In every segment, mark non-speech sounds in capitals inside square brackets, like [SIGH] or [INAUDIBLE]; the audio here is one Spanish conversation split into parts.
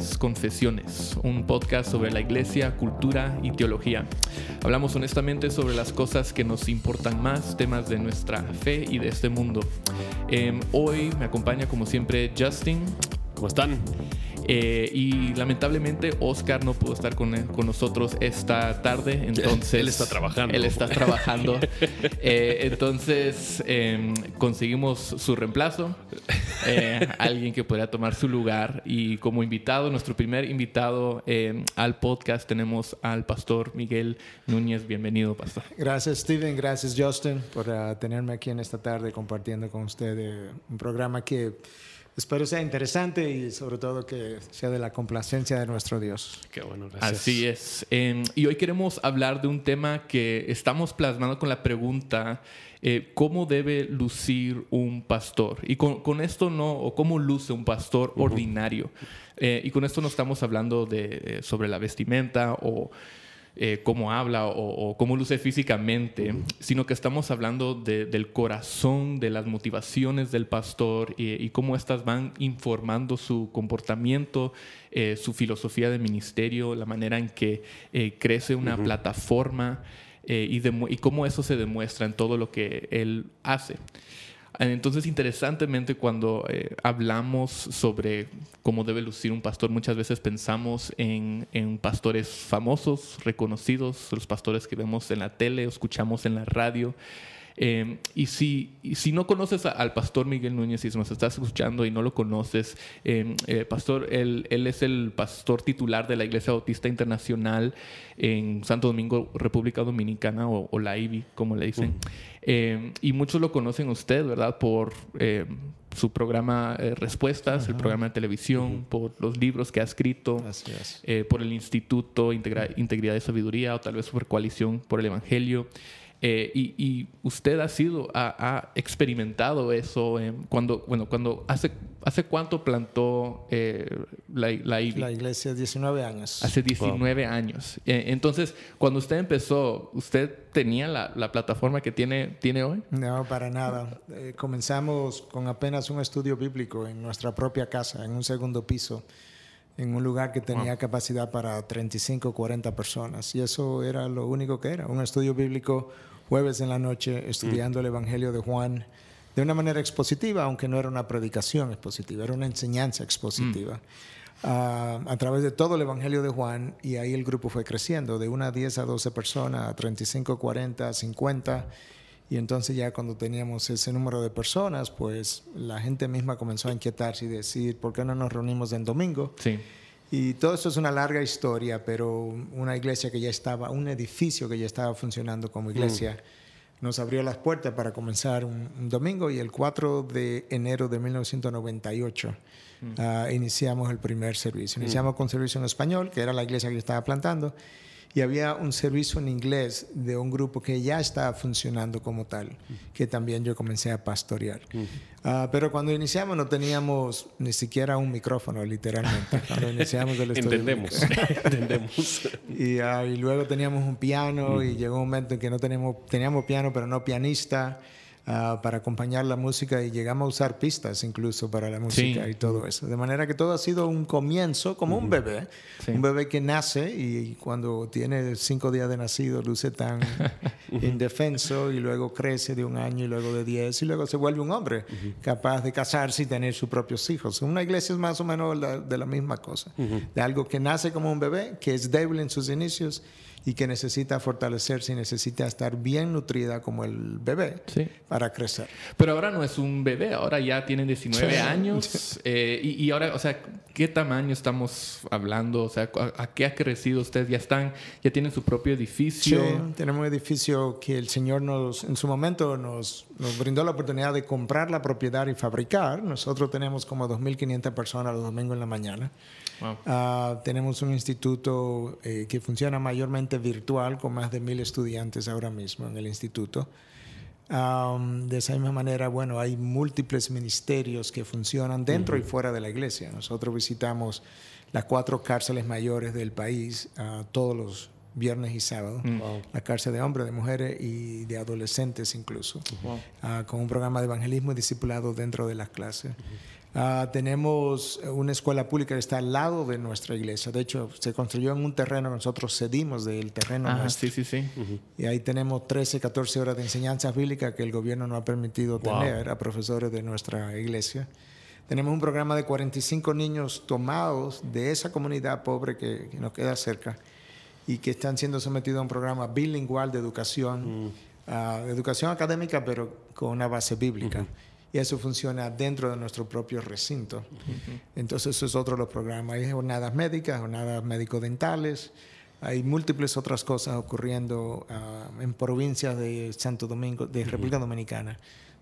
es Confesiones, un podcast sobre la iglesia, cultura y teología. Hablamos honestamente sobre las cosas que nos importan más, temas de nuestra fe y de este mundo. Em, hoy me acompaña como siempre Justin. ¿Cómo están? Eh, y lamentablemente Oscar no pudo estar con, nosotros esta tarde, [LAUGHS] entonces... Él está trabajando. Él está trabajando. [LAUGHS] Eh, entonces em, conseguimos su reemplazo, eh, [LAUGHS] alguien que podría tomar su lugar. Y como invitado, nuestro primer invitado em, al podcast, tenemos al pastor Miguel Núñez. Bienvenido, pastor. Gracias, Steven. Gracias, Justin, por uh, tenerme aquí en esta tarde compartiendo con usted un programa que espero sea interesante y sobre todo que sea de la complacencia de nuestro Dios. Qué bueno, gracias. Así es. Em, y hoy queremos hablar de un tema que estamos plasmando con la pregunta, eh, ¿cómo debe lucir un pastor? Y con, esto no, o cómo luce un pastor ordinario. Eh, y con esto no estamos hablando de, eh, sobre la vestimenta o eh, cómo habla o, cómo luce físicamente, sino que estamos hablando del corazón, de las motivaciones del pastor y, cómo éstas van informando su comportamiento, eh, su filosofía de ministerio, la manera en que eh, crece una plataforma y, y cómo eso se demuestra en todo lo que él hace. Entonces, interesantemente, cuando eh, hablamos sobre cómo debe lucir un pastor, muchas veces pensamos en, en, pastores famosos, reconocidos, los pastores que vemos en la tele escuchamos en la radio. Em, y, si, si no conoces al pastor Miguel Núñez, y si nos estás escuchando y no lo conoces, em, eh, pastor, él, él, es el pastor titular de la Iglesia Bautista Internacional en Santo Domingo, República Dominicana, o, la IBI, como le dicen. Em, y muchos lo conocen usted, ¿verdad? Por su programa eh, Respuestas, el programa de televisión, por los libros que ha escrito, eh, por el Instituto Integridad y Sabiduría, o tal vez por Coalición por el Evangelio. Eh, y, usted ha sido, ha, experimentado eso cuando, bueno, cuando hace, hace cuánto plantó eh, la, la, la, iglesia, 19 años. Hace 19 años. Eh, entonces, cuando usted empezó, ¿usted tenía la, la, plataforma que tiene, tiene hoy? No, para nada. comenzamos con apenas un estudio bíblico en nuestra propia casa, en un segundo piso en un lugar que tenía capacidad para 35, 40 personas. Y eso era lo único que era, un estudio bíblico jueves en la noche estudiando el Evangelio de Juan de una manera expositiva, aunque no era una predicación expositiva, era una enseñanza expositiva. Mm. Ah, a través de todo el Evangelio de Juan y ahí el grupo fue creciendo de una 10 a 12 personas, a 35, 40, 50 y entonces ya cuando teníamos ese número de personas, pues la gente misma comenzó a inquietarse y decir, ¿por qué no nos reunimos en domingo? Sí. Y todo esto es una larga historia, pero una iglesia que ya estaba, un edificio que ya estaba funcionando como iglesia, mm. nos abrió las puertas para comenzar un, domingo y el 4 de enero de 1998 mm. ah, iniciamos el primer servicio. Mm. Iniciamos con servicio en español, que era la iglesia que yo estaba plantando, y había un servicio en inglés de un grupo que ya estaba funcionando como tal, que también yo comencé a pastorear. Ah, pero cuando iniciamos no teníamos ni siquiera un micrófono, literalmente. Cuando iniciamos el estudio. Entendemos, [LAUGHS] entendemos. Y, uh, y, luego teníamos un piano y llegó un momento en que no teníamos, teníamos piano, pero no pianista. Ah, para acompañar la música y llegamos a usar pistas incluso para la música y todo eso. De manera que todo ha sido un comienzo, como un bebé, un bebé que nace y cuando tiene cinco días de nacido luce tan [LAUGHS] indefenso y luego crece de un año y luego de diez y luego se vuelve un hombre capaz de casarse y tener sus propios hijos. Una iglesia es más o menos de la misma cosa, de algo que nace como un bebé, que es débil en sus inicios y que necesita fortalecerse y necesita estar bien nutrida como el bebé para crecer. Pero ahora no es un bebé, ahora ya tiene 19 años. Eh, y, ahora, o sea, ¿qué tamaño estamos hablando? O sea, ¿a, qué ha crecido usted? ¿Ya están, ya tienen su propio edificio? Sí, tenemos un edificio que el Señor nos, en su momento nos, nos brindó la oportunidad de comprar la propiedad y fabricar. Nosotros tenemos como 2.500 personas los domingos en la mañana. Ah, tenemos un instituto eh, que funciona mayormente virtual con más de mil estudiantes ahora mismo en el instituto. de esa misma manera, bueno, hay múltiples ministerios que funcionan dentro y fuera de la iglesia. Nosotros visitamos las cuatro cárceles mayores del país uh, todos los viernes y sábados, mm. la cárcel de hombres, de mujeres y de adolescentes incluso, ah, con un programa de evangelismo y discipulado dentro de las clases. Ah, tenemos una escuela pública que está al lado de nuestra iglesia. De hecho, se construyó en un terreno, nosotros cedimos del terreno Ah, nuestro. sí, sí, sí. Y ahí tenemos 13, 14 horas de enseñanza bíblica que el gobierno no ha permitido Wow. tener a profesores de nuestra iglesia. Tenemos un programa de 45 niños tomados de esa comunidad pobre que, que nos queda cerca y que están siendo sometidos a un programa bilingüal de educación, de educación académica, pero con una base bíblica. Y eso funciona dentro de nuestro propio recinto. Entonces, eso es otro de los programas. Hay jornadas médicas, jornadas médico-dentales. Hay múltiples otras cosas ocurriendo ah, en provincias de Santo Domingo, de República Dominicana,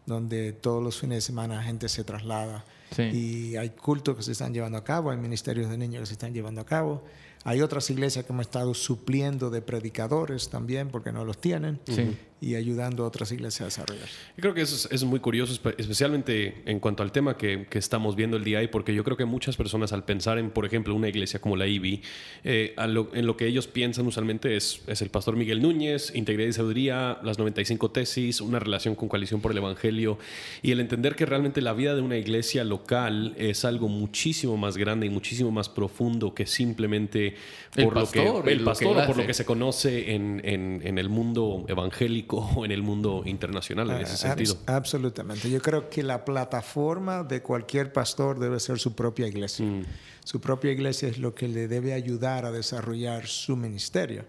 donde todos los fines de semana la gente se traslada. Sí. Y hay cultos que se están llevando a cabo, hay ministerios de niños que se están llevando a cabo. Hay otras iglesias que hemos estado supliendo de predicadores también, porque no los tienen, Sí. Y ayudando a otras iglesias a desarrollar. Yo creo que eso es, es muy curioso, espe- especialmente en cuanto al tema que, que estamos viendo el día de hoy, porque yo creo que muchas personas al pensar en, por ejemplo, una iglesia como la IBI, eh, lo- en lo que ellos piensan usualmente es, es el pastor Miguel Núñez, integridad y sabiduría, las 95 tesis, una relación con coalición por el Evangelio, y el entender que realmente la vida de una iglesia local es algo muchísimo más grande y muchísimo más profundo que simplemente El por pastor lo que el lo o por lo que se conoce en, en- en el mundo evangélico o [LAUGHS] en el mundo internacional en ese Ah, sentido. abs- absolutamente. Yo creo que la plataforma de cualquier pastor debe ser su propia iglesia. Mm. Su propia iglesia es lo que le debe ayudar a desarrollar su ministerio.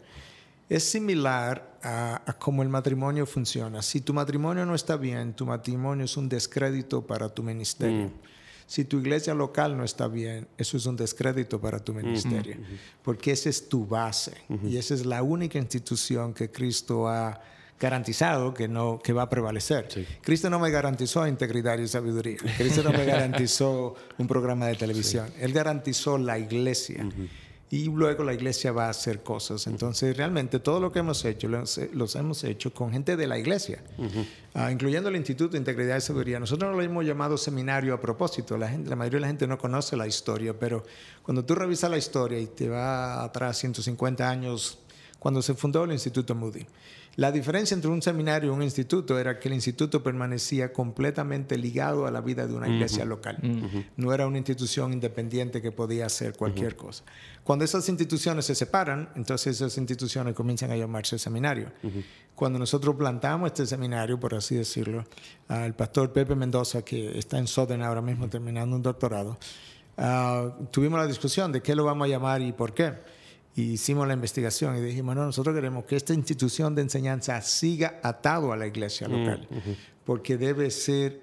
Es similar a, a cómo el matrimonio funciona. Si tu matrimonio no está bien, tu matrimonio es un descrédito para tu ministerio. Mm. Si tu iglesia local no está bien, eso es un descrédito para tu ministerio, porque esa es tu base y esa es la única institución que Cristo ha garantizado que no que va a prevalecer. Sí. Cristo no me garantizó integridad y sabiduría. Cristo no me [LAUGHS] garantizó un programa de televisión. Él garantizó la iglesia. Y luego la iglesia va a hacer cosas. Entonces, realmente todo lo que hemos hecho, los, hemos hecho con gente de la iglesia, Ah, incluyendo el Instituto de Integridad y Sabiduría. Nosotros no lo hemos llamado seminario a propósito. La, gente, la mayoría de la gente no conoce la historia, pero cuando tú revisas la historia y te va atrás 150 años, cuando se fundó el Instituto Moody, la diferencia entre un seminario y un instituto era que el instituto permanecía completamente ligado a la vida de una iglesia local. No era una institución independiente que podía hacer cualquier cosa. Cuando esas instituciones se separan, entonces esas instituciones comienzan a llamarse seminario. Cuando nosotros plantamos este seminario, por así decirlo, al pastor Pepe Mendoza, que está en Southern ahora mismo terminando un doctorado, ah, tuvimos la discusión de qué lo vamos a llamar y por qué. Y hicimos la investigación y dijimos, no, nosotros queremos que esta institución de enseñanza siga atado a la iglesia local, porque debe ser,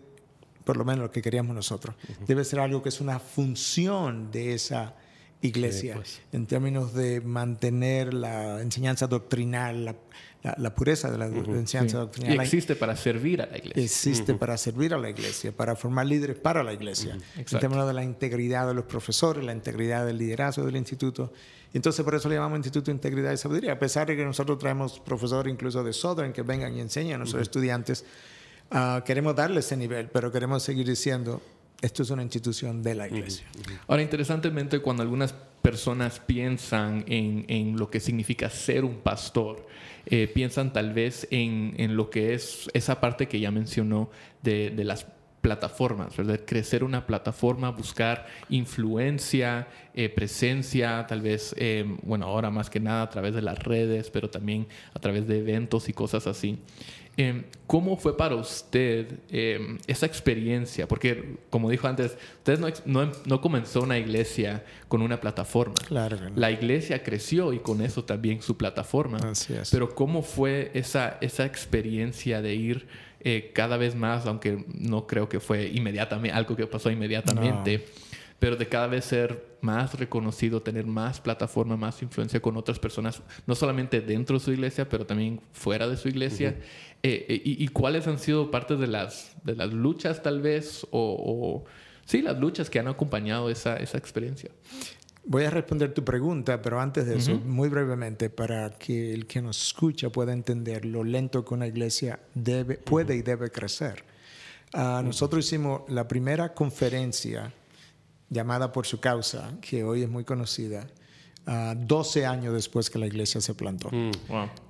por lo menos lo que queríamos nosotros, debe ser algo que es una función de esa iglesia, pues. en términos de mantener la enseñanza doctrinal, la, la- la pureza de la enseñanza Sí. doctrinal. Y existe para servir a la iglesia. existe para servir a la iglesia, para formar líderes para la iglesia, en Exacto. términos de la integridad de los profesores, la integridad del liderazgo del instituto. Entonces por eso le llamamos Instituto de Integridad y Sabiduría, a pesar de que nosotros traemos profesores incluso de Southern que vengan y enseñan a nuestros estudiantes, ah, queremos darle ese nivel, pero queremos seguir diciendo, esto es una institución de la iglesia. Ahora, interesantemente, cuando algunas personas piensan en, en lo que significa ser un pastor, eh, piensan tal vez en, en lo que es esa parte que ya mencionó de, de las plataformas, ¿verdad? Crecer una plataforma, buscar influencia, eh, presencia, tal vez, eh, bueno, ahora más que nada a través de las redes, pero también a través de eventos y cosas así. Eh, ¿Cómo fue para usted eh, esa experiencia? Porque, como dijo antes, usted no, no, no comenzó una iglesia con una plataforma. Claro no. La iglesia creció y con eso también su plataforma. Así es. Pero ¿cómo fue esa, esa experiencia de ir eh, cada vez más, aunque no creo que fue inmediatamente, algo que pasó inmediatamente, pero de cada vez ser más reconocido, tener más plataforma, más influencia con otras personas, no solamente dentro de su iglesia, pero también fuera de su iglesia? Eh, eh, y, y cuáles han sido parte de las, de las luchas tal vez? O, o- sí, las luchas que han acompañado esa, esa experiencia. Voy a responder tu pregunta, pero antes de eso, muy brevemente, para que el que nos escucha pueda entender lo lento que una iglesia debe, puede y debe crecer. Ah, nosotros hicimos la primera conferencia llamada por su causa, que hoy es muy conocida, 12 años después que la iglesia se plantó. Mm.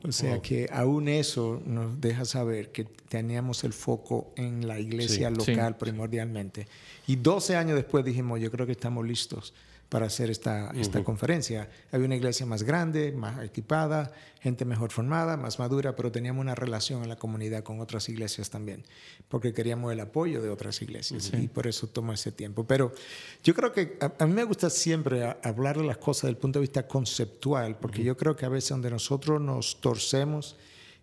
O sea que aún eso nos deja saber que teníamos el foco en la iglesia local primordialmente. Y 12 años después dijimos, yo creo que estamos listos para hacer esta, esta conferencia. Había una iglesia más grande, más equipada, gente mejor formada, más madura, pero teníamos una relación en la comunidad con otras iglesias también, porque queríamos el apoyo de otras iglesias y por eso tomó ese tiempo. Pero yo creo que a, mí me gusta siempre hablar de las cosas desde el punto de vista conceptual, porque yo creo que a veces donde nosotros nos torcemos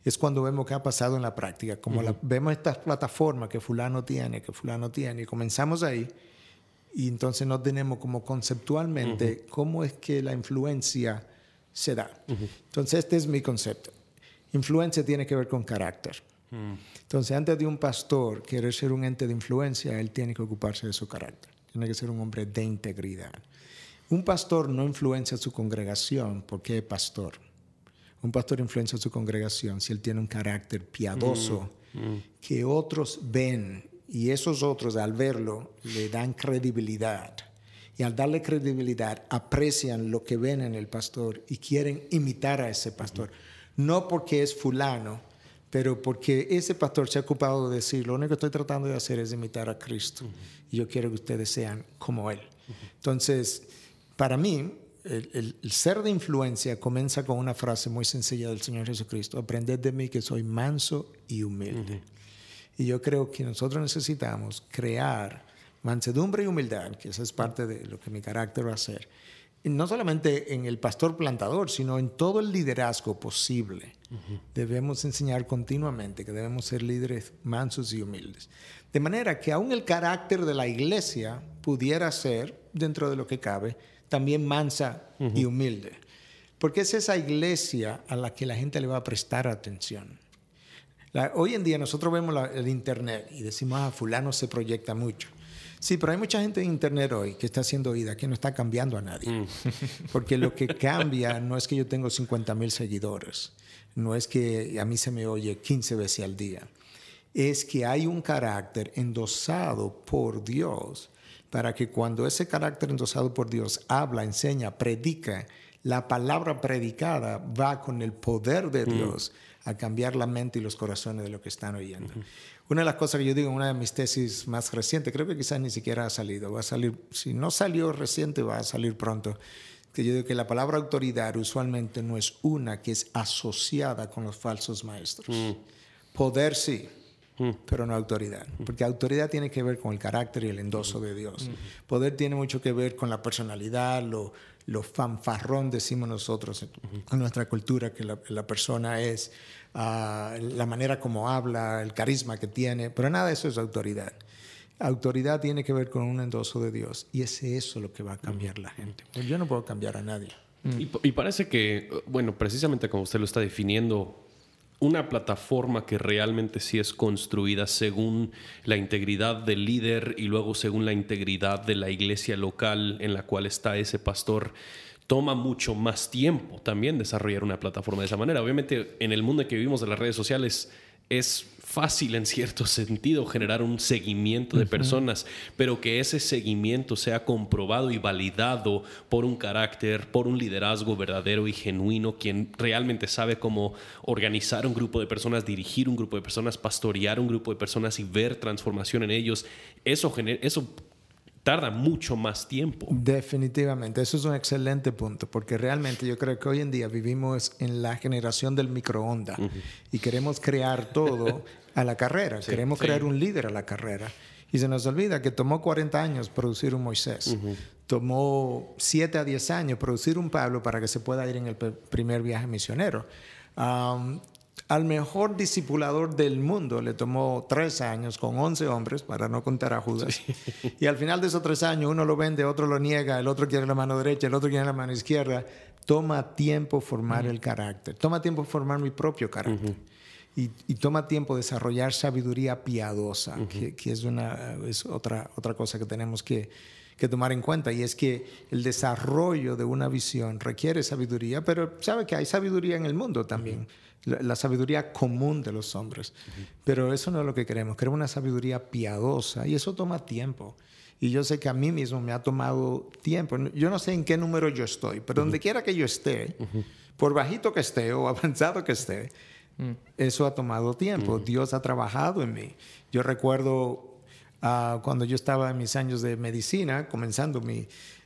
es cuando vemos qué ha pasado en la práctica, como vemos estas plataformas que fulano tiene, que fulano tiene, y comenzamos ahí y entonces no tenemos como conceptualmente cómo es que la influencia se da. Entonces este es mi concepto. Influencia tiene que ver con carácter. Mm. Entonces antes de un pastor querer ser un ente de influencia, él tiene que ocuparse de su carácter. Tiene que ser un hombre de integridad. Un pastor no influencia a su congregación porque es pastor. Un pastor influencia a su congregación si él tiene un carácter piadoso mm. Mm. que otros ven y esos otros al verlo le dan credibilidad. Y al darle credibilidad aprecian lo que ven en el pastor y quieren imitar a ese pastor. No porque es fulano, pero porque ese pastor se ha ocupado de decir, lo único que estoy tratando de hacer es imitar a Cristo. Y yo quiero que ustedes sean como Él. Entonces, para mí, el, ser de influencia comienza con una frase muy sencilla del Señor Jesucristo. Aprended de mí que soy manso y humilde. Y yo creo que nosotros necesitamos crear mansedumbre y humildad, que esa es parte de lo que mi carácter va a hacer. Y no solamente en el pastor plantador, sino en todo el liderazgo posible. Debemos enseñar continuamente que debemos ser líderes mansos y humildes. De manera que aún el carácter de la iglesia pudiera ser, dentro de lo que cabe, también mansa y humilde. Porque es esa iglesia a la que la gente le va a prestar atención hoy en día nosotros vemos el Internet y decimos, ah, fulano se proyecta mucho. Sí, pero hay mucha gente en Internet hoy que está haciendo oída, que no está cambiando a nadie. Mm. [LAUGHS] Porque lo que cambia no es que yo tengo 50 mil seguidores, no es que a mí se me oye 15 veces al día, es que hay un carácter endosado por Dios para que cuando ese carácter endosado por Dios habla, enseña, predica, la palabra predicada va con el poder de mm. A cambiar la mente y los corazones de lo que están oyendo. Una de las cosas que yo digo en una de mis tesis más recientes, creo que quizás ni siquiera ha salido, va a salir, si no salió reciente, va a salir pronto, que yo digo que la palabra autoridad usualmente no es una que es asociada con los falsos maestros. Mm. Poder sí, mm. pero no autoridad. Porque autoridad tiene que ver con el carácter y el endoso de Dios. Poder tiene mucho que ver con la personalidad, lo, lo fanfarrón, decimos nosotros en nuestra cultura, que la, persona es, ah, la manera como habla, el carisma que tiene, pero nada de eso es autoridad. Autoridad tiene que ver con un endoso de Dios y es eso lo que va a cambiar la gente. Yo no puedo cambiar a nadie. Y parece que, bueno, precisamente como usted lo está definiendo, una plataforma que realmente sí es construida según la integridad del líder y luego según la integridad de la iglesia local en la cual está ese pastor, toma mucho más tiempo también desarrollar una plataforma de esa manera. Obviamente en el mundo en que vivimos de las redes sociales es fácil en cierto sentido generar un seguimiento de personas, pero que ese seguimiento sea comprobado y validado por un carácter, por un liderazgo verdadero y genuino, quien realmente sabe cómo organizar un grupo de personas, dirigir un grupo de personas, pastorear un grupo de personas y ver transformación en ellos, eso, eso tarda mucho más tiempo. Definitivamente, eso es un excelente punto, porque realmente yo creo que hoy en día vivimos en la generación del microondas y queremos crear todo [LAUGHS] a la carrera, queremos crear un líder a la carrera. Y se nos olvida que tomó 40 años producir un Moisés, tomó 7 a 10 años producir un Pablo para que se pueda ir en el primer viaje misionero al mejor discipulador del mundo le tomó tres años con once hombres, para no contar a Judas. [LAUGHS] Y al final de esos tres años, uno lo vende, otro lo niega, el otro quiere la mano derecha, el otro quiere la mano izquierda. Toma tiempo formar el carácter. Toma tiempo formar mi propio carácter. Y, toma tiempo desarrollar sabiduría piadosa, que, es, una, es otra, otra cosa que tenemos que, que tomar en cuenta. Y es que el desarrollo de una visión requiere sabiduría, pero sabe que hay sabiduría en el mundo también, la, sabiduría común de los hombres. Pero eso no es lo que queremos, queremos una sabiduría piadosa y eso toma tiempo. Y yo sé que a mí mismo me ha tomado tiempo. Yo no sé en qué número yo estoy, pero donde quiera que yo esté, por bajito que esté o [LAUGHS] avanzado que esté, mm. eso ha tomado tiempo. Dios ha trabajado en mí. Yo recuerdo Ah, cuando yo estaba en mis años de medicina, comenzando mi,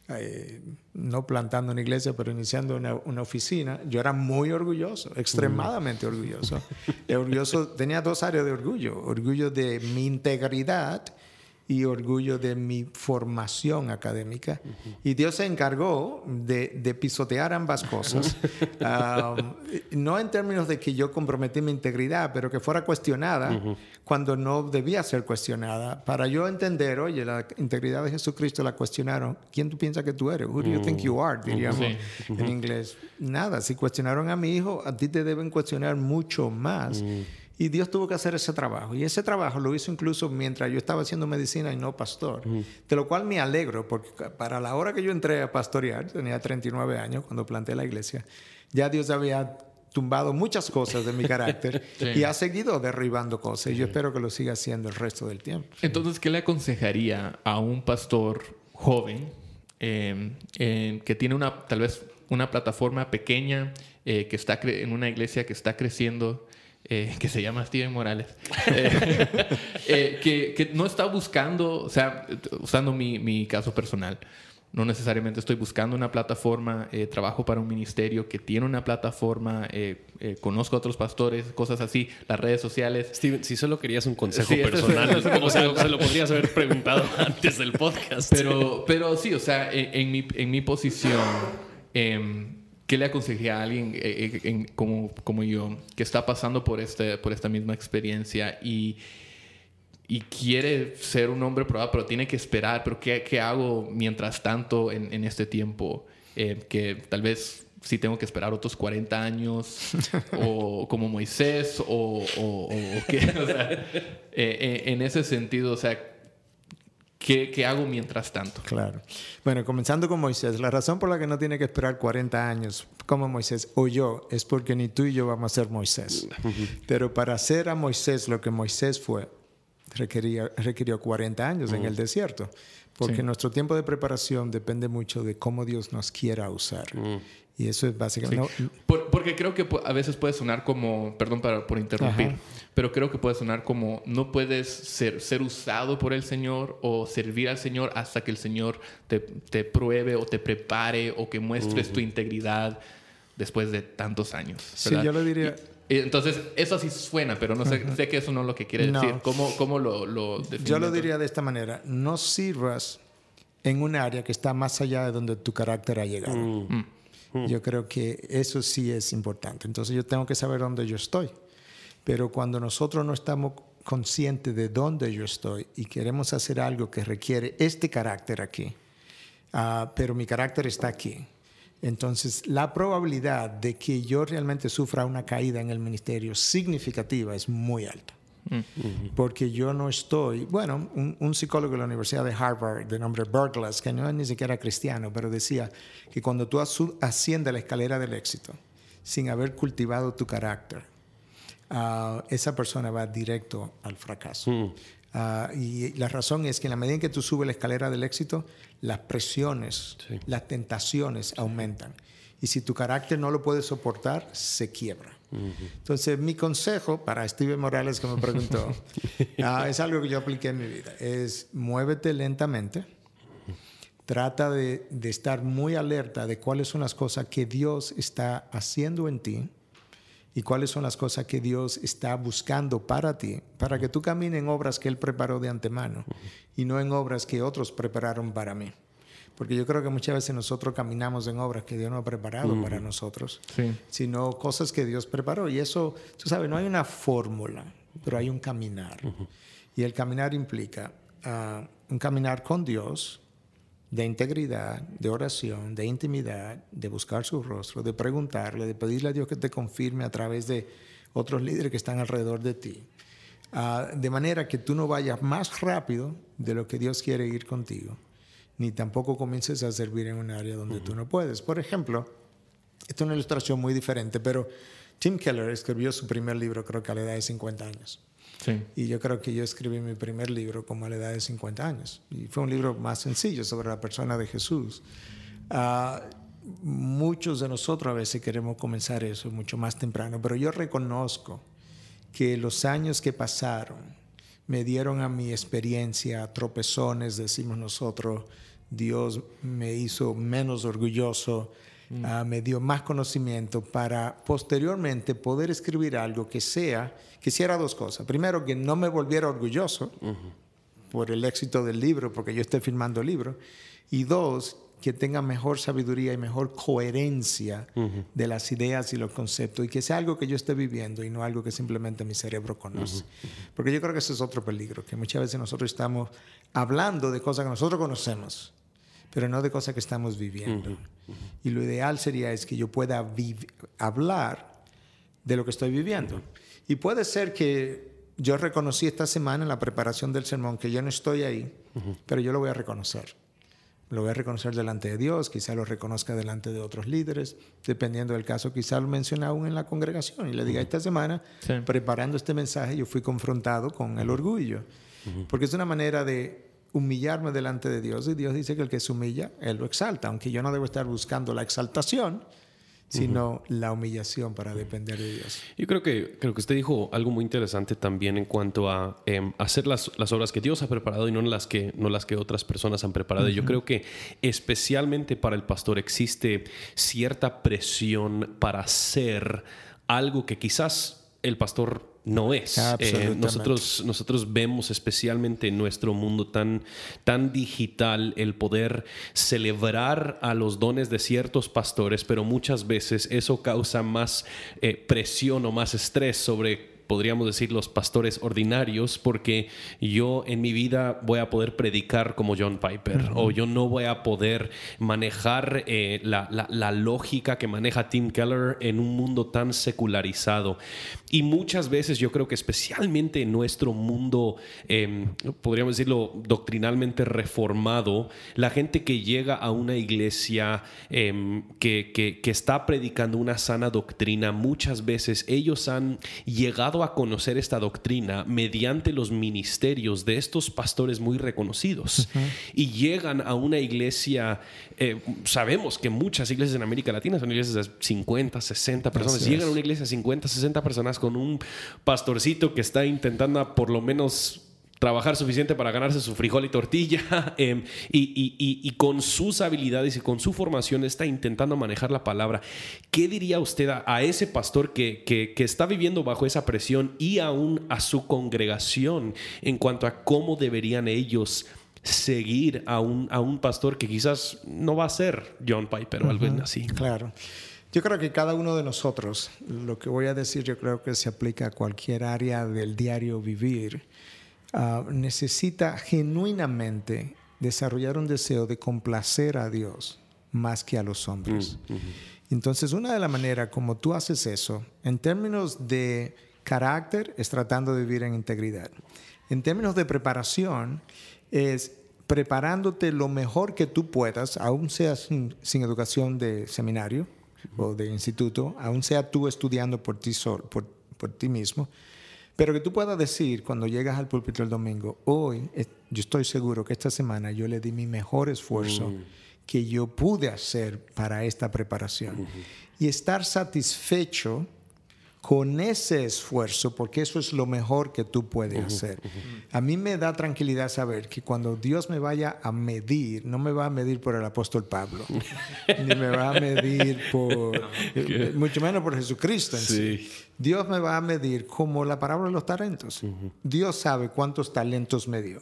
eh, no plantando una iglesia, pero iniciando una, una, oficina, yo era muy orgulloso, extremadamente orgulloso. [LAUGHS] orgulloso. Tenía dos áreas de orgullo, orgullo de mi integridad y orgullo de mi formación académica. Y Dios se encargó de, pisotear ambas cosas, [LAUGHS] no en términos de que yo comprometí mi integridad, pero que fuera cuestionada cuando no debía ser cuestionada, para yo entender, oye, la integridad de Jesucristo la cuestionaron, ¿quién tú piensas que tú eres? Who do you think you are? Diríamos en inglés. Nada, si cuestionaron a mi hijo, a ti te deben cuestionar mucho más. Y Dios tuvo que hacer ese trabajo. Y ese trabajo lo hizo incluso mientras yo estaba haciendo medicina y no pastor. De lo cual me alegro, porque para la hora que yo entré a pastorear, tenía 39 años cuando planté la iglesia, ya Dios había tumbado muchas cosas de mi [LAUGHS] carácter y ha seguido derribando cosas. Y yo espero que lo siga haciendo el resto del tiempo. Entonces, ¿qué le aconsejaría a un pastor joven em, que tiene una, tal vez una plataforma pequeña, eh, que está en una iglesia que está creciendo? Eh, que se llama Steven Morales, eh, [LAUGHS] eh, que, no está buscando, o sea, usando mi, mi, caso personal, no necesariamente estoy buscando una plataforma, trabajo para un ministerio que tiene una plataforma, conozco a otros pastores, cosas así, las redes sociales. Steven, si solo querías un consejo personal, o sea, se lo podrías haber preguntado [LAUGHS] antes del podcast. Pero, pero sí, o sea, en, mi, en mi posición... ¿Qué le aconsejé a alguien eh, eh, como, como yo que está pasando por, este, por esta misma experiencia y, y quiere ser un hombre probado, pero tiene que esperar? ¿Pero qué, qué hago mientras tanto en, en este tiempo? Eh, que tal vez si tengo que esperar otros 40 años [LAUGHS] o como Moisés o, o, qué. O sea, en ese sentido, o sea, ¿Qué, hago mientras tanto? Claro. Bueno, comenzando con Moisés, la razón por la que no tiene que esperar 40 años como Moisés o yo es porque ni tú y yo vamos a ser Moisés. Pero para hacer a Moisés lo que Moisés fue, requería, requirió 40 años en el desierto. Porque nuestro tiempo de preparación depende mucho de cómo Dios nos quiera usar. Y eso es básicamente... porque creo que a veces puede sonar como, perdón para, por interrumpir, pero creo que puede sonar como no puedes ser, ser usado por el Señor o servir al Señor hasta que el Señor te, te pruebe o te prepare o que muestres tu integridad después de tantos años. Sí, yo lo diría... entonces, eso así suena, pero no sé, sé, que eso no es lo que quiere decir. ¿Cómo, cómo lo, lo Yo lo diría de esta manera. No sirvas en un área que está más allá de donde tu carácter ha llegado. Mm. Mm. Mm. Yo creo que eso sí es importante. Entonces yo tengo que saber dónde yo estoy. Pero cuando nosotros no estamos conscientes de dónde yo estoy y queremos hacer algo que requiere este carácter aquí, ah, pero mi carácter está aquí, entonces la probabilidad de que yo realmente sufra una caída en el ministerio significativa es muy alta. Porque yo no estoy, bueno, un, psicólogo de la Universidad de Harvard de nombre Berglas, que no es ni siquiera cristiano, pero decía que cuando tú asciendes la escalera del éxito sin haber cultivado tu carácter, ah, esa persona va directo al fracaso. Mm. Ah, y la razón es que en la medida en que tú subes la escalera del éxito, las presiones, las tentaciones aumentan. Y si tu carácter no lo puede soportar, se quiebra. Entonces, mi consejo para Steven Morales, que me preguntó, [LAUGHS] ah, es algo que yo apliqué en mi vida, es muévete lentamente, trata de, de, estar muy alerta de cuáles son las cosas que Dios está haciendo en ti y cuáles son las cosas que Dios está buscando para ti, para que tú camines en obras que Él preparó de antemano y no en obras que otros prepararon para mí. Porque yo creo que muchas veces nosotros caminamos en obras que Dios no ha preparado para nosotros, sino cosas que Dios preparó. Y eso, tú sabes, no hay una fórmula, pero hay un caminar. Y el caminar implica ah, un caminar con Dios de integridad, de oración, de intimidad, de buscar su rostro, de preguntarle, de pedirle a Dios que te confirme a través de otros líderes que están alrededor de ti. Ah, de manera que tú no vayas más rápido de lo que Dios quiere ir contigo ni tampoco comiences a servir en un área donde tú no puedes. Por ejemplo, esta es una ilustración muy diferente, pero Tim Keller escribió su primer libro creo que a la edad de 50 años. Sí. Y yo creo que yo escribí mi primer libro como a la edad de 50 años. Y fue un libro más sencillo sobre la persona de Jesús. Uh, muchos de nosotros a veces queremos comenzar eso mucho más temprano, pero yo reconozco que los años que pasaron me dieron a mi experiencia tropezones, decimos nosotros, Dios me hizo menos orgulloso, mm. ah, me dio más conocimiento para posteriormente poder escribir algo que sea, que hiciera dos cosas. Primero, que no me volviera orgulloso por el éxito del libro, porque yo estoy filmando el libro. Y dos, que tenga mejor sabiduría y mejor coherencia de las ideas y los conceptos y que sea algo que yo esté viviendo y no algo que simplemente mi cerebro conoce. Porque yo creo que ese es otro peligro, que muchas veces nosotros estamos hablando de cosas que nosotros conocemos, pero no de cosas que estamos viviendo. Y lo ideal sería es que yo pueda hablar de lo que estoy viviendo. Y puede ser que yo reconocí esta semana en la preparación del sermón que yo no estoy ahí, pero yo lo voy a reconocer lo voy a reconocer delante de Dios, quizá lo reconozca delante de otros líderes, dependiendo del caso, quizá lo mencione aún en la congregación y le diga, esta semana, preparando este mensaje, yo fui confrontado con el orgullo, porque es una manera de humillarme delante de Dios y Dios dice que el que se humilla, Él lo exalta, aunque yo no debo estar buscando la exaltación, sino la humillación para depender de Dios. Yo creo que, creo que usted dijo algo muy interesante también en cuanto a em, hacer las, las, obras que Dios ha preparado y no las que, no las que otras personas han preparado. Yo creo que especialmente para el pastor existe cierta presión para hacer algo que quizás el pastor no es. Eh, nosotros, nosotros vemos especialmente en nuestro mundo tan, tan digital el poder celebrar a los dones de ciertos pastores, pero muchas veces eso causa más eh, presión o más estrés sobre podríamos decir, los pastores ordinarios, porque yo en mi vida voy a poder predicar como John Piper, o yo no voy a poder manejar eh, la, la, lógica que maneja Tim Keller en un mundo tan secularizado. Y muchas veces yo creo que especialmente en nuestro mundo, em, podríamos decirlo, doctrinalmente reformado, la gente que llega a una iglesia em, que, que, que está predicando una sana doctrina, muchas veces ellos han llegado a conocer esta doctrina mediante los ministerios de estos pastores muy reconocidos. Y llegan a una iglesia, eh, sabemos que muchas iglesias en América Latina son iglesias de 50, 60 personas, llegan a una iglesia de 50, 60 personas con un pastorcito que está intentando por lo menos trabajar suficiente para ganarse su frijol y tortilla [LAUGHS] em, y, con sus habilidades y con su formación está intentando manejar la palabra. ¿Qué diría usted a, ese pastor que, que, está viviendo bajo esa presión y aún a su congregación en cuanto a cómo deberían ellos seguir a un, a un pastor que quizás no va a ser John Piper o algo así? Claro. Yo creo que cada uno de nosotros, lo que voy a decir, yo creo que se aplica a cualquier área del diario vivir Ah, necesita genuinamente desarrollar un deseo de complacer a Dios más que a los hombres. Mm, Entonces, una de las maneras como tú haces eso, en términos de carácter, es tratando de vivir en integridad. En términos de preparación, es preparándote lo mejor que tú puedas, aún sea sin, educación de seminario o de instituto, aún sea tú estudiando por ti, por, por ti mismo, pero que tú puedas decir cuando llegas al púlpito el domingo, hoy yo estoy seguro que esta semana yo le di mi mejor esfuerzo mm. que yo pude hacer para esta preparación. Y estar satisfecho con ese esfuerzo, porque eso es lo mejor que tú puedes hacer. A mí me da tranquilidad saber que cuando Dios me vaya a medir, no me va a medir por el apóstol Pablo, [LAUGHS] ni me va a medir por, eh, mucho menos por Jesucristo en sí. Dios me va a medir como la parábola de los talentos. Dios sabe cuántos talentos me dio.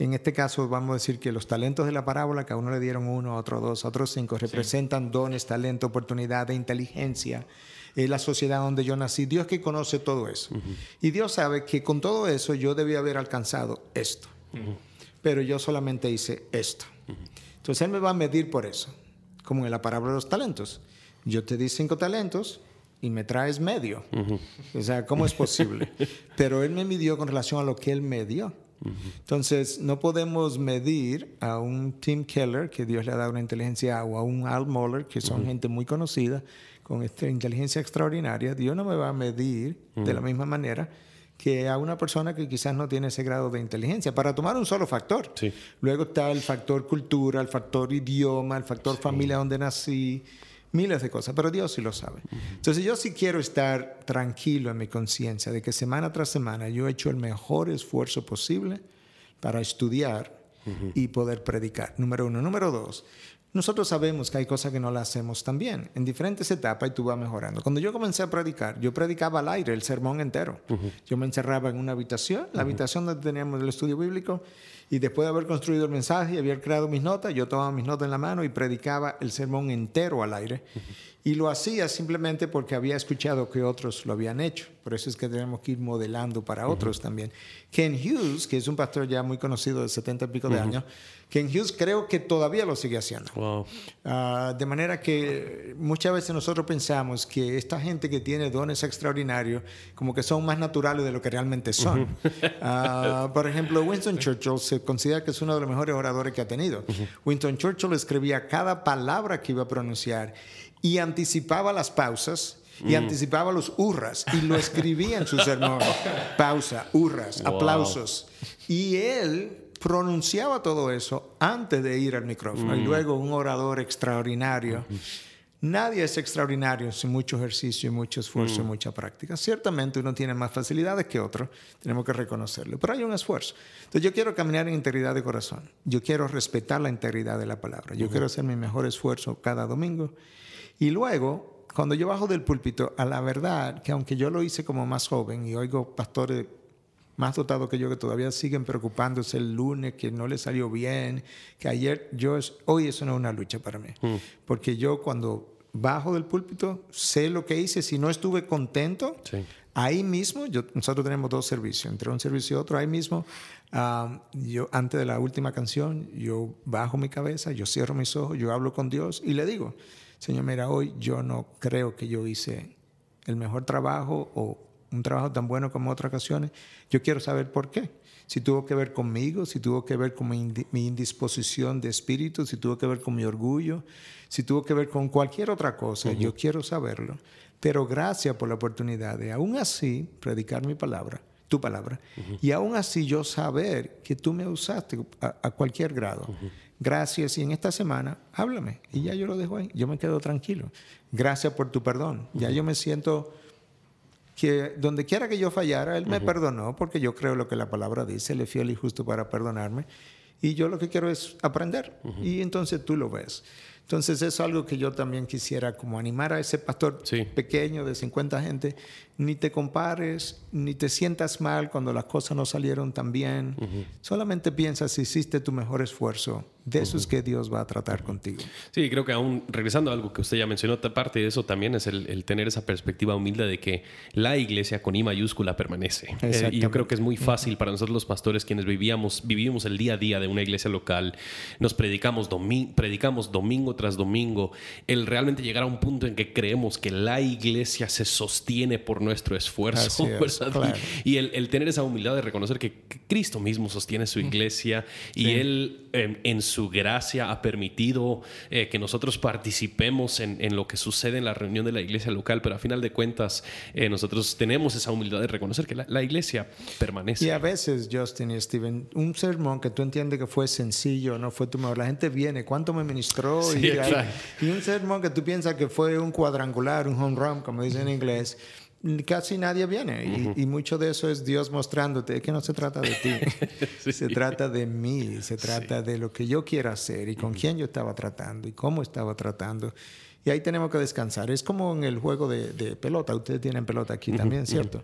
En este caso, vamos a decir que los talentos de la parábola, que a uno le dieron uno, a otro dos, a otros cinco, representan dones, talento, oportunidad inteligencia es la sociedad donde yo nací. Dios que conoce todo eso. Y Dios sabe que con todo eso yo debía haber alcanzado esto. Pero yo solamente hice esto. Entonces Él me va a medir por eso, como en la parábola de los talentos. Yo te di cinco talentos y me traes medio. O sea, ¿cómo es posible? [LAUGHS] Pero Él me midió con relación a lo que Él me dio. Entonces, no podemos medir a un Tim Keller, que Dios le ha dado una inteligencia, o a un Al Mohler, que son gente muy conocida, con esta inteligencia extraordinaria. Dios no me va a medir de la misma manera que a una persona que quizás no tiene ese grado de inteligencia, para tomar un solo factor. Luego está el factor cultura, el factor idioma, el factor familia donde nací, miles de cosas, pero Dios sí lo sabe. Entonces yo sí quiero estar tranquilo en mi conciencia de que semana tras semana yo he hecho el mejor esfuerzo posible para estudiar y poder predicar. Número uno. Número dos, nosotros sabemos que hay cosas que no las hacemos tan bien. En diferentes etapas y tú vas mejorando. Cuando yo comencé a predicar, yo predicaba al aire el sermón entero. Yo me encerraba en una habitación, la habitación donde teníamos el estudio bíblico, y después de haber construido el mensaje y haber creado mis notas, yo tomaba mis notas en la mano y predicaba el sermón entero al aire. Y lo hacía simplemente porque había escuchado que otros lo habían hecho. Por eso es que tenemos que ir modelando para otros también. Ken Hughes, que es un pastor ya muy conocido de 70 y pico de años, Ken Hughes creo que todavía lo sigue haciendo. Ah, de manera que muchas veces nosotros pensamos que esta gente que tiene dones extraordinarios, como que son más naturales de lo que realmente son. Ah, por ejemplo, Winston Churchill se considera que es uno de los mejores oradores que ha tenido. Winston Churchill escribía cada palabra que iba a pronunciar y anticipaba las pausas y mm. anticipaba los hurras y lo escribía en su [LAUGHS] sermón. Pausa, hurras, aplausos. Y él pronunciaba todo eso antes de ir al micrófono. Y mm. luego un orador extraordinario. Nadie es extraordinario sin mucho ejercicio y mucho esfuerzo y mm. mucha práctica. Ciertamente uno tiene más facilidades que otro, tenemos que reconocerlo, pero hay un esfuerzo. Entonces yo quiero caminar en integridad de corazón, yo quiero respetar la integridad de la palabra, yo quiero hacer mi mejor esfuerzo cada domingo y luego, cuando yo bajo del púlpito, a la verdad que aunque yo lo hice como más joven y oigo pastores más dotados que yo que todavía siguen preocupándose el lunes, que no le salió bien, que ayer, yo, hoy eso no es una lucha para mí. Mm. Porque yo cuando bajo del púlpito, sé lo que hice, si no estuve contento, ahí mismo, yo, nosotros tenemos dos servicios, entre un servicio y otro, ahí mismo, ah, yo antes de la última canción, yo bajo mi cabeza, yo cierro mis ojos, yo hablo con Dios y le digo, Señor, mira, hoy yo no creo que yo hice el mejor trabajo o un trabajo tan bueno como otras ocasiones. Yo quiero saber por qué. Si tuvo que ver conmigo, si tuvo que ver con mi, indisposición de espíritu, si tuvo que ver con mi orgullo, si tuvo que ver con cualquier otra cosa, yo quiero saberlo. Pero gracias por la oportunidad de aún así predicar mi palabra, tu palabra, y aún así yo saber que tú me usaste a, cualquier grado gracias y en esta semana háblame. Y ya yo lo dejo ahí, yo me quedo tranquilo. Gracias por tu perdón. Ya yo me siento que donde quiera que yo fallara, Él me perdonó porque yo creo lo que la palabra dice, Él es fiel y justo para perdonarme. Y yo lo que quiero es aprender. Y entonces tú lo ves. Entonces es algo que yo también quisiera como animar a ese pastor pequeño de 50 gente, ni te compares, ni te sientas mal cuando las cosas no salieron tan bien, solamente piensa si hiciste tu mejor esfuerzo de eso es que Dios va a tratar contigo. Sí, creo que aún regresando a algo que usted ya mencionó, parte de eso también es el, tener esa perspectiva humilde de que la iglesia con I mayúscula permanece. Eh, y yo creo que es muy fácil para nosotros los pastores quienes vivíamos, vivimos el día a día de una iglesia local, nos predicamos, predicamos domingo tras domingo, el realmente llegar a un punto en que creemos que la iglesia se sostiene por nuestro esfuerzo, y, el, tener esa humildad de reconocer que Cristo mismo sostiene su iglesia y Él en su su gracia ha permitido eh, que nosotros participemos en, lo que sucede en la reunión de la iglesia local, pero a final de cuentas eh, nosotros tenemos esa humildad de reconocer que la, iglesia permanece. Y a veces, Justin y Steven, un sermón que tú entiendes que fue sencillo, no fue tu mejor, la gente viene, ¿cuánto me ministró? y, y un sermón que tú piensas que fue un cuadrangular, un home run, como dicen en inglés casi nadie viene. y, mucho de eso es Dios mostrándote que no se trata de ti, [LAUGHS] se trata de mí, se trata de lo que yo quiero hacer y con quién yo estaba tratando y cómo estaba tratando. Y ahí tenemos que descansar. Es como en el juego de, pelota. Ustedes tienen pelota aquí también, ¿cierto?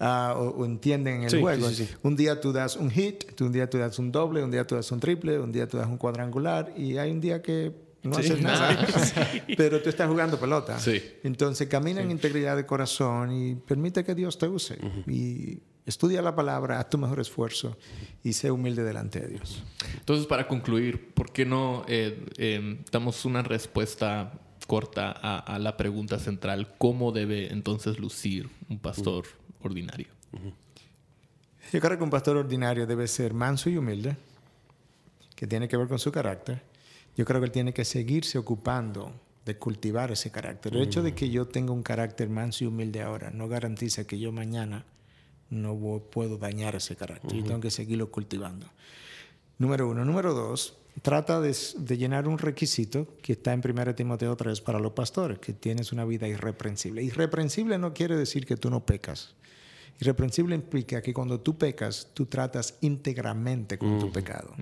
Ah, o, entienden el juego. Un día tú das un hit, un día tú das un doble, un día tú das un triple, un día tú das un cuadrangular y hay un día que no haces nada, [LAUGHS] pero tú estás jugando pelota. Entonces camina en integridad de corazón y permite que Dios te use. Y estudia la palabra, haz tu mejor esfuerzo y sé humilde delante de Dios. Entonces, para concluir, ¿por qué no eh, eh, damos una respuesta corta a, la pregunta central? ¿Cómo debe entonces lucir un pastor ordinario? Yo creo que un pastor ordinario debe ser manso y humilde, que tiene que ver con su carácter. Yo creo que él tiene que seguirse ocupando de cultivar ese carácter. El hecho de que yo tenga un carácter manso y humilde ahora no garantiza que yo mañana no puedo dañar ese carácter. y tengo que seguirlo cultivando. Número uno. Número dos, trata de, llenar un requisito que está en 1 Timoteo 3 para los pastores, que tienes una vida irreprensible. Irreprensible no quiere decir que tú no pecas. Irreprensible implica que cuando tú pecas, tú tratas íntegramente con tu pecado.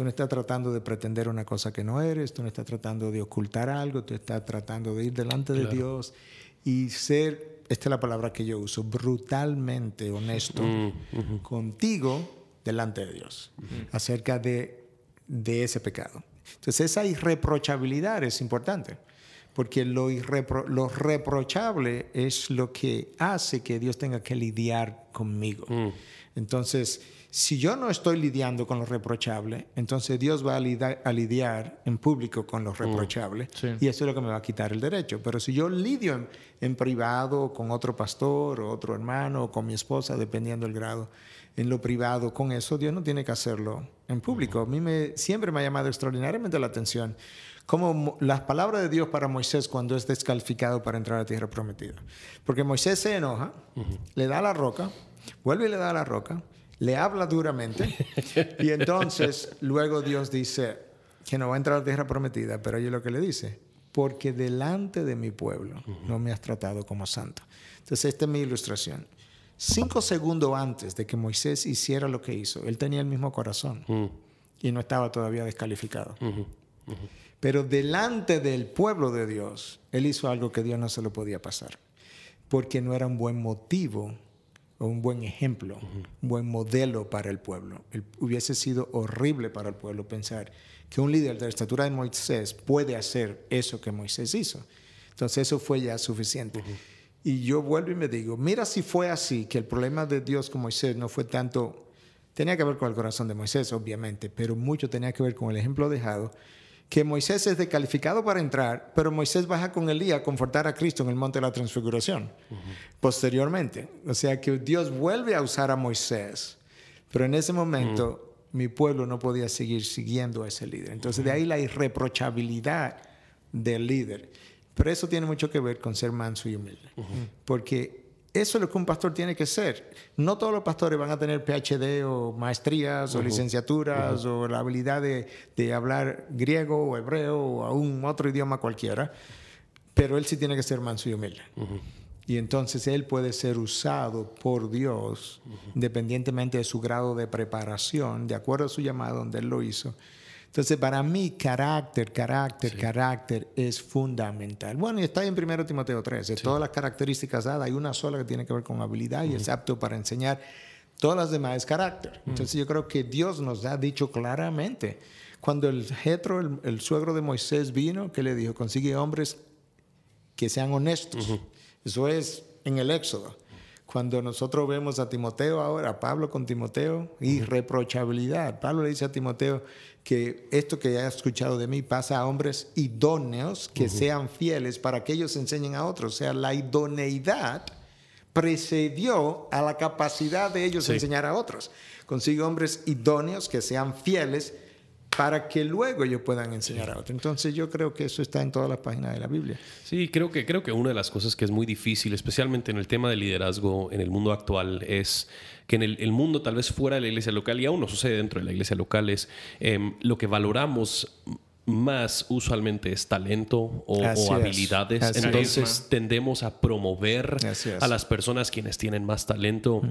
Tú no estás tratando de pretender una cosa que no eres, tú no estás tratando de ocultar algo, tú estás tratando de ir delante de Dios y ser, esta es la palabra que yo uso, brutalmente honesto contigo delante de Dios acerca de, de, ese pecado. Entonces esa irreprochabilidad es importante, porque lo, lo, reprochable es lo que hace que Dios tenga que lidiar conmigo. Mm. Entonces, si yo no estoy lidiando con lo reprochable, entonces Dios va a, lidiar, en público con lo mm. reprochable y eso es lo que me va a quitar el derecho. Pero si yo lidio en, en privado con otro pastor o otro hermano o con mi esposa, dependiendo del grado, en lo privado con eso, Dios no tiene que hacerlo en público. A mí me, siempre me ha llamado extraordinariamente la atención como las palabras de Dios para Moisés cuando es descalificado para entrar a la tierra prometida. Porque Moisés se enoja, le da la roca, vuelve y le da la roca, le habla duramente y entonces luego Dios dice que no va a entrar a la tierra prometida, pero oye lo que le dice, porque delante de mi pueblo no me has tratado como santo. Entonces esta es mi ilustración. Cinco segundos antes de que Moisés hiciera lo que hizo, él tenía el mismo corazón y no estaba todavía descalificado. Pero delante del pueblo de Dios, él hizo algo que Dios no se lo podía pasar, porque no era un buen motivo un buen ejemplo, un buen modelo para el pueblo. hubiese sido horrible para el pueblo pensar que un líder de la estatura de Moisés puede hacer eso que Moisés hizo. Entonces eso fue ya suficiente. Y yo vuelvo y me digo, mira si fue así, que el problema de Dios con Moisés no fue tanto, tenía que ver con el corazón de Moisés, obviamente, pero mucho tenía que ver con el ejemplo dejado, que Moisés es descalificado para entrar, pero Moisés baja con Elías a confortar a Cristo en el monte de la transfiguración, posteriormente. O sea que Dios vuelve a usar a Moisés, pero en ese momento mi pueblo no podía seguir siguiendo a ese líder. Entonces de ahí la irreprochabilidad del líder. Pero eso tiene mucho que ver con ser manso y humilde. Porque eso es lo que un pastor tiene que ser. No todos los pastores van a tener PhD o maestrías o licenciaturas o la habilidad de, hablar griego o hebreo o aún otro idioma cualquiera. Pero él sí tiene que ser manso y humilde. Y entonces él puede ser usado por Dios, independientemente de su grado de preparación, de acuerdo a su llamado donde él lo hizo entonces, para mí, carácter, carácter, carácter es fundamental. Bueno, y está en 1 Timoteo 3. De todas las características dadas, hay una sola que tiene que ver con habilidad y es apto para enseñar. Todas las demás es carácter. Entonces, yo creo que Dios nos ha dicho claramente. Cuando el Jetro, el, suegro de Moisés, vino, que le dijo? Consigue hombres que sean honestos. Eso es en el Éxodo. Cuando nosotros vemos a Timoteo ahora, Pablo con Timoteo, irreprochabilidad. Pablo le dice a Timoteo, que esto que has escuchado de mí pasa a hombres idóneos que sean fieles para que ellos enseñen a otros. O sea, la idoneidad precedió a la capacidad de ellos enseñar a otros. Consigue hombres idóneos que sean fieles para que luego ellos puedan enseñar a otros. Entonces yo creo que eso está en todas las páginas de la Biblia. Sí, creo que, creo que una de las cosas que es muy difícil, especialmente en el tema del liderazgo en el mundo actual, es que en el, mundo tal vez fuera de la iglesia local, y aún no sucede dentro de la iglesia local, es em, lo que valoramos más usualmente es talento o, habilidades. Entonces tendemos a promover a las personas quienes tienen más talento.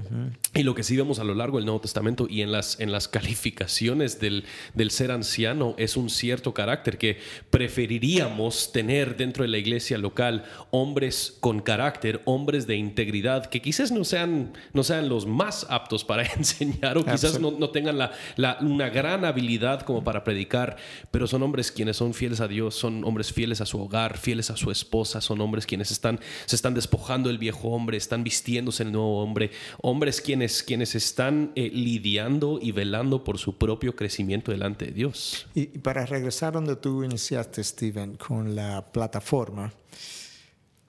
Y lo que sí vemos a lo largo del Nuevo Testamento y en las, en las calificaciones del, del ser anciano es un cierto carácter que preferiríamos tener dentro de la iglesia local hombres con carácter, hombres de integridad, que quizás no sean, no sean los más aptos para [LAUGHS] enseñar o quizás no, no, tengan la, la, una gran habilidad como para predicar, pero son hombres quienes son fieles a Dios, son hombres fieles a su hogar, fieles a su esposa, son hombres quienes están, se están despojando del viejo hombre, están vistiéndose el nuevo hombre, hombres quienes, quienes están eh, lidiando y velando por su propio crecimiento delante de Dios. Y, para regresar donde tú iniciaste, Steven, con la plataforma,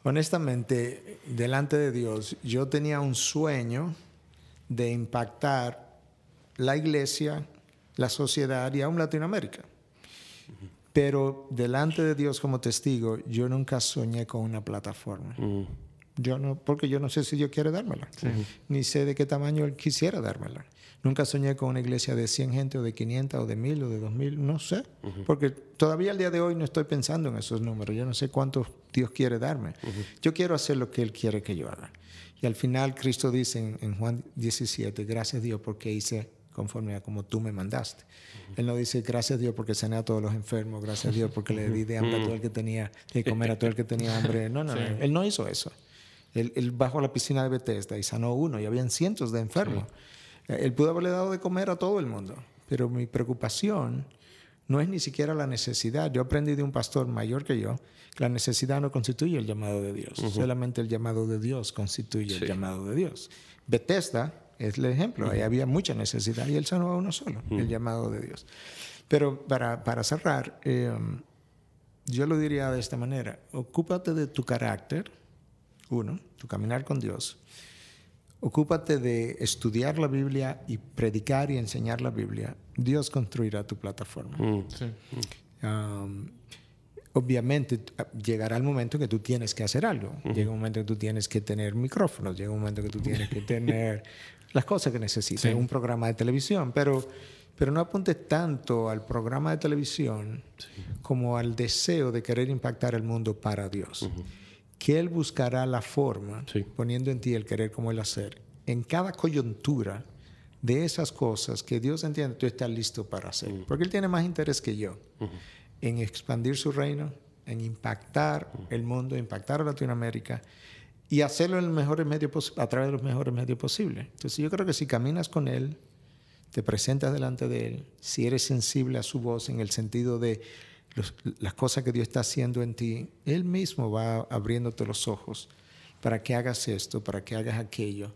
honestamente, delante de Dios, yo tenía un sueño de impactar la iglesia, la sociedad y aún Latinoamérica. Pero delante de Dios como testigo, yo nunca soñé con una plataforma. Mm. Yo no, porque yo no sé si Dios quiere dármela, ni sé de qué tamaño Él quisiera dármela. Nunca soñé con una iglesia de 100 gente o de 500 o de 1000 o de 2000, no sé, porque todavía al día de hoy no estoy pensando en esos números, yo no sé cuántos Dios quiere darme. Yo quiero hacer lo que Él quiere que yo haga. Y al final Cristo dice en, en Juan 17, gracias Dios porque hice conforme a como tú me mandaste. Él no dice gracias Dios porque sané a todos los enfermos, gracias Dios porque le di de hambre a todo el que tenía, de comer a todo el que tenía hambre. No, no, no. Él no hizo eso. Él, él, bajó a la piscina de Bethesda y sanó uno y habían cientos de enfermos. Él pudo haberle dado de comer a todo el mundo, pero mi preocupación no es ni siquiera la necesidad. Yo aprendí de un pastor mayor que yo que la necesidad no constituye el llamado de Dios, solamente el llamado de Dios constituye el llamado de Dios. Bethesda es el ejemplo, ahí había mucha necesidad y él sanó a uno solo, el llamado de Dios. Pero para, para cerrar, eh, yo lo diría de esta manera, ocúpate de tu carácter, uno, tu caminar con Dios. Ocúpate de estudiar la Biblia y predicar y enseñar la Biblia. Dios construirá tu plataforma. Mm. Sí. Um, obviamente llegará el momento que tú tienes que hacer algo. Llega un momento que tú tienes que tener micrófonos, llega un momento que tú tienes que [LAUGHS] tener las cosas que necesitas, Sí. un programa de televisión, pero, pero no apuntes tanto al programa de televisión como al deseo de querer impactar el mundo para Dios. Que Él buscará la forma, Sí. poniendo en ti el querer como el hacer, en cada coyuntura de esas cosas que Dios entiende tú estás listo para hacer. Porque Él tiene más interés que yo en expandir su reino, en impactar el mundo, impactar a Latinoamérica y hacerlo en a través de los mejores medios posibles. Entonces yo creo que si caminas con Él, te presentas delante de Él, si eres sensible a su voz en el sentido de los- las cosas que Dios está haciendo en ti, Él mismo va abriéndote los ojos para que hagas esto, para que hagas aquello.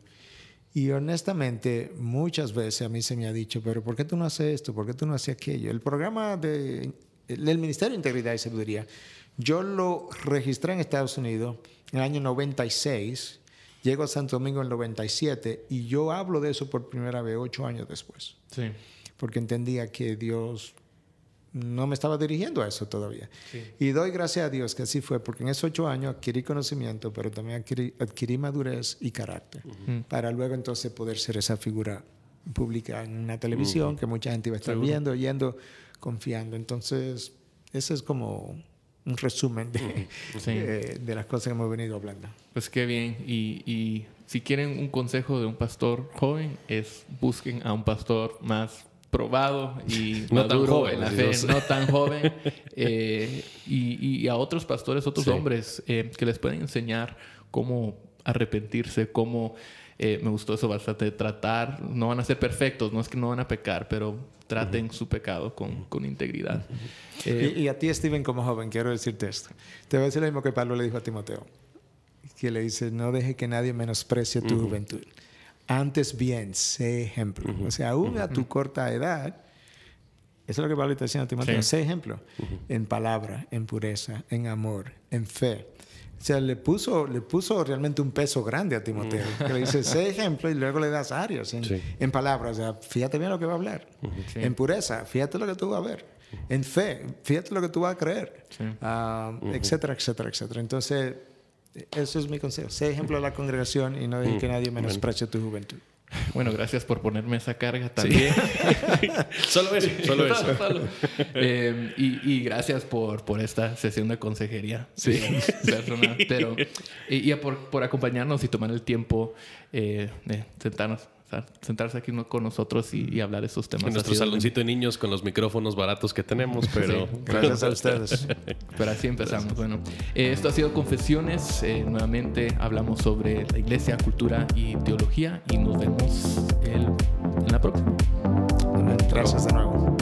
Y honestamente, muchas veces a mí se me ha dicho, pero ¿por qué tú no haces esto? ¿Por qué tú no haces aquello? El programa de, del Ministerio de Integridad y Sabiduría, yo lo registré en Estados Unidos en el año 96, llego a Santo Domingo en el 97 y yo hablo de eso por primera vez ocho años después, Sí. porque entendía que Dios no me estaba dirigiendo a eso todavía. Sí. Y doy gracias a Dios que así fue, porque en esos ocho años adquirí conocimiento, pero también adquirí, adquirí madurez y carácter, para luego entonces poder ser esa figura pública en una televisión que mucha gente iba a estar Seguro. viendo, oyendo, confiando. Entonces, ese es como un resumen de, [LAUGHS] Sí. eh, de las cosas que hemos venido hablando. Pues qué bien. Y, y si quieren un consejo de un pastor joven, es busquen a un pastor más probado y [LAUGHS] No tan maduro joven, en la fe, no [LAUGHS] tan joven. eh, y, y a otros pastores, otros Sí. hombres eh, que les pueden enseñar cómo arrepentirse, cómo... eh, me gustó eso bastante, tratar, no van a ser perfectos, no es que no van a pecar, pero traten su pecado con, con integridad. Eh, y, y a ti, Steven, como joven, quiero decirte esto. Te voy a decir lo mismo que Pablo le dijo a Timoteo, que le dice, no deje que nadie menosprecie tu juventud. Antes bien, sé ejemplo. O sea, aún a tu corta edad, eso es lo que Pablo está diciendo a Timoteo, Sí. sé ejemplo en palabra, en pureza, en amor, en fe. O sea, le puso, le puso realmente un peso grande a Timoteo. Que le dice, sé ejemplo y luego le das áreas en, Sí. en palabras. O sea, fíjate bien lo que va a hablar. Sí. En pureza, fíjate lo que tú vas a ver. En fe, fíjate lo que tú vas a creer. Sí. Ah, Etcétera, etcétera, etcétera. Entonces, eso es mi consejo. Sé ejemplo de la congregación y no dejes que nadie menosprecie tu juventud. Bueno, gracias por ponerme esa carga también. [LAUGHS] Solo eso, solo eso. Solo. [LAUGHS] Eh, y, y gracias por, por esta sesión de consejería eh, personal. Pero, y, y por, por acompañarnos y tomar el tiempo eh, de sentarnos, sentarse aquí con nosotros y, y hablar esos temas. En nuestro saloncito de niños con los micrófonos baratos que tenemos, pero... [LAUGHS] Gracias a ustedes. Pero así empezamos. Bueno, eh, esto ha sido Confesiones. Eh, nuevamente hablamos sobre la iglesia, cultura y teología y nos vemos el, en la próxima. Gracias de nuevo.